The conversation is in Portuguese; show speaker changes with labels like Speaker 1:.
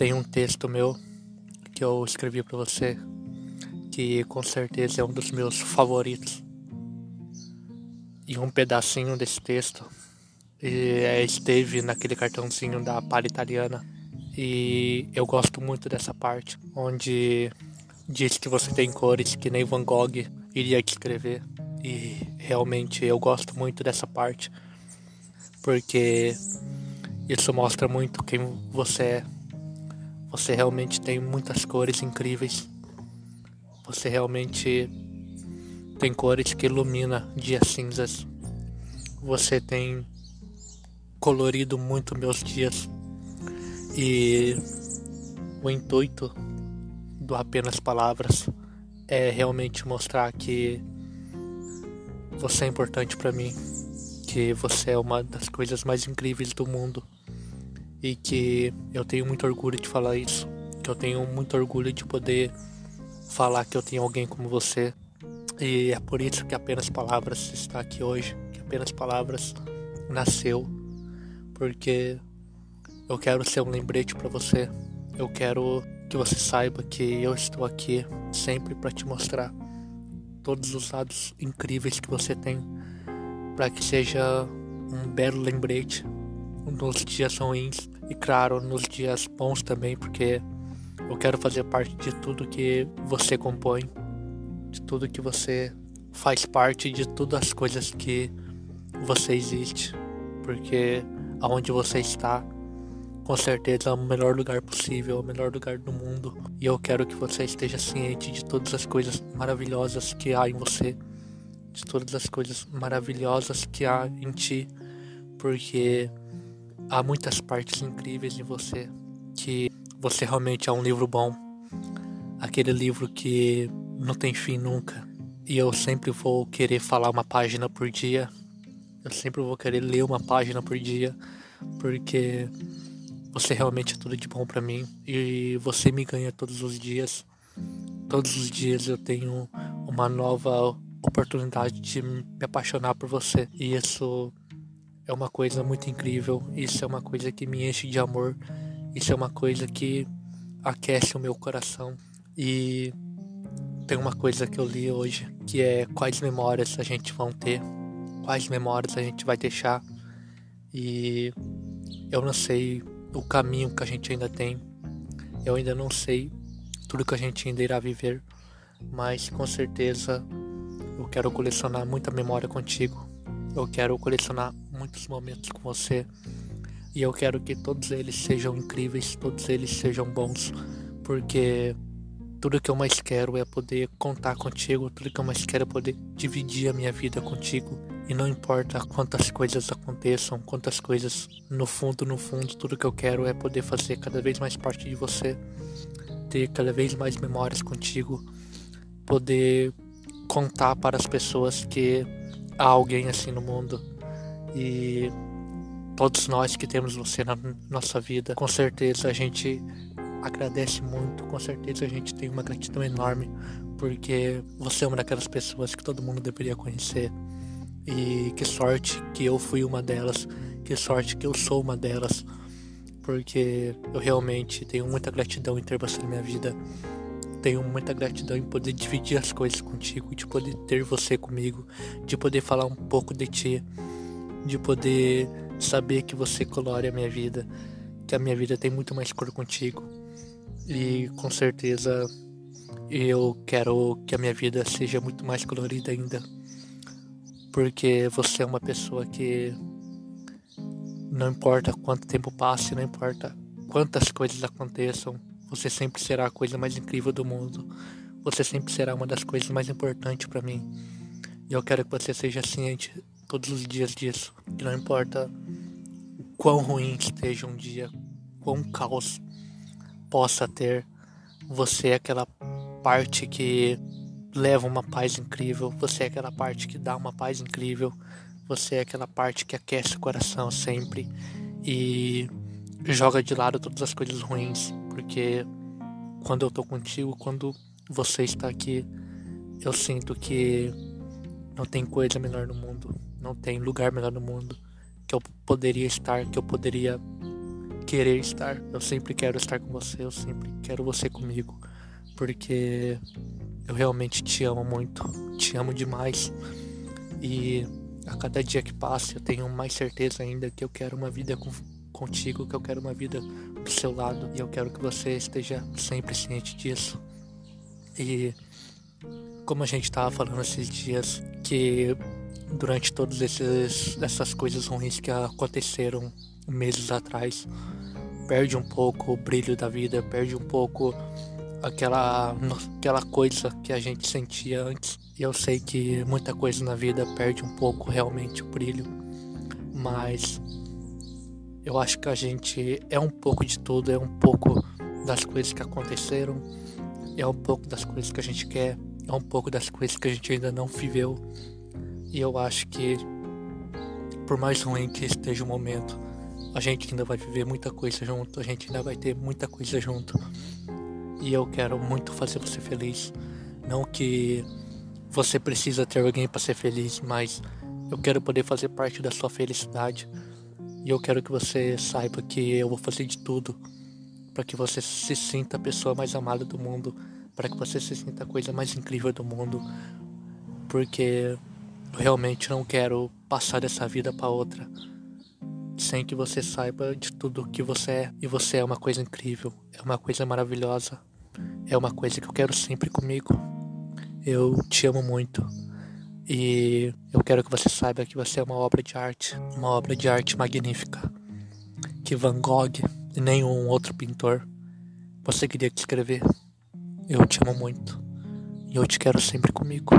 Speaker 1: Tem um texto meu que eu escrevi para você que com certeza é um dos meus favoritos. E um pedacinho desse texto e esteve naquele cartãozinho da palha italiana. E eu gosto muito dessa parte, onde diz que você tem cores que nem Van Gogh iria escrever. E realmente eu gosto muito dessa parte, porque isso mostra muito quem você é. Você realmente tem muitas cores incríveis. Você realmente tem cores que ilumina dias cinzas. Você tem colorido muito meus dias. E o intuito do apenas palavras é realmente mostrar que você é importante para mim, que você é uma das coisas mais incríveis do mundo e que eu tenho muito orgulho de falar isso, que eu tenho muito orgulho de poder falar que eu tenho alguém como você. E é por isso que apenas palavras está aqui hoje, que apenas palavras nasceu, porque eu quero ser um lembrete para você. Eu quero que você saiba que eu estou aqui sempre para te mostrar todos os lados incríveis que você tem, para que seja um belo lembrete nos dias ruins e claro nos dias bons também, porque eu quero fazer parte de tudo que você compõe, de tudo que você faz parte, de todas as coisas que você existe, porque aonde você está, com certeza é o melhor lugar possível, o melhor lugar do mundo. E eu quero que você esteja ciente de todas as coisas maravilhosas que há em você, de todas as coisas maravilhosas que há em ti, porque há muitas partes incríveis em você que você realmente é um livro bom. Aquele livro que não tem fim nunca. E eu sempre vou querer falar uma página por dia. Eu sempre vou querer ler uma página por dia, porque você realmente é tudo de bom para mim e você me ganha todos os dias. Todos os dias eu tenho uma nova oportunidade de me apaixonar por você. E isso é uma coisa muito incrível, isso é uma coisa que me enche de amor, isso é uma coisa que aquece o meu coração. E tem uma coisa que eu li hoje, que é quais memórias a gente vai ter, quais memórias a gente vai deixar. E eu não sei o caminho que a gente ainda tem, eu ainda não sei tudo que a gente ainda irá viver, mas com certeza eu quero colecionar muita memória contigo. Eu quero colecionar muitos momentos com você e eu quero que todos eles sejam incríveis, todos eles sejam bons, porque tudo que eu mais quero é poder contar contigo, tudo que eu mais quero é poder dividir a minha vida contigo. E não importa quantas coisas aconteçam, quantas coisas no fundo, no fundo, tudo que eu quero é poder fazer cada vez mais parte de você, ter cada vez mais memórias contigo, poder contar para as pessoas que há alguém assim no mundo e todos nós que temos você na nossa vida, com certeza a gente agradece muito, com certeza a gente tem uma gratidão enorme, porque você é uma daquelas pessoas que todo mundo deveria conhecer. E que sorte que eu fui uma delas, que sorte que eu sou uma delas, porque eu realmente tenho muita gratidão em ter você na minha vida. Tenho muita gratidão em poder dividir as coisas contigo, de poder ter você comigo, de poder falar um pouco de ti de poder saber que você colore a minha vida, que a minha vida tem muito mais cor contigo. E com certeza eu quero que a minha vida seja muito mais colorida ainda. Porque você é uma pessoa que não importa quanto tempo passe, não importa quantas coisas aconteçam, você sempre será a coisa mais incrível do mundo. Você sempre será uma das coisas mais importantes para mim. E eu quero que você seja ciente todos os dias disso. Que não importa o quão ruim esteja um dia, quão caos possa ter, você é aquela parte que leva uma paz incrível, você é aquela parte que dá uma paz incrível, você é aquela parte que aquece o coração sempre e joga de lado todas as coisas ruins, porque quando eu tô contigo, quando você está aqui, eu sinto que não tem coisa melhor no mundo não tem lugar melhor no mundo que eu poderia estar, que eu poderia querer estar. Eu sempre quero estar com você, eu sempre quero você comigo, porque eu realmente te amo muito, te amo demais. E a cada dia que passa eu tenho mais certeza ainda que eu quero uma vida com, contigo, que eu quero uma vida do seu lado e eu quero que você esteja sempre ciente disso. E como a gente estava falando esses dias, que durante todas essas coisas ruins que aconteceram meses atrás, perde um pouco o brilho da vida, perde um pouco aquela, aquela coisa que a gente sentia antes. E eu sei que muita coisa na vida perde um pouco realmente o brilho, mas eu acho que a gente é um pouco de tudo, é um pouco das coisas que aconteceram, é um pouco das coisas que a gente quer, é um pouco das coisas que a gente ainda não viveu. E eu acho que, por mais ruim que esteja o momento, a gente ainda vai viver muita coisa junto, a gente ainda vai ter muita coisa junto. E eu quero muito fazer você feliz. Não que você precisa ter alguém para ser feliz, mas eu quero poder fazer parte da sua felicidade. E eu quero que você saiba que eu vou fazer de tudo para que você se sinta a pessoa mais amada do mundo, para que você se sinta a coisa mais incrível do mundo, porque realmente não quero passar dessa vida para outra sem que você saiba de tudo que você é. E você é uma coisa incrível, é uma coisa maravilhosa, é uma coisa que eu quero sempre comigo. Eu te amo muito. E eu quero que você saiba que você é uma obra de arte, uma obra de arte magnífica. Que Van Gogh e nenhum outro pintor conseguiria descrever. Eu te amo muito. E eu te quero sempre comigo.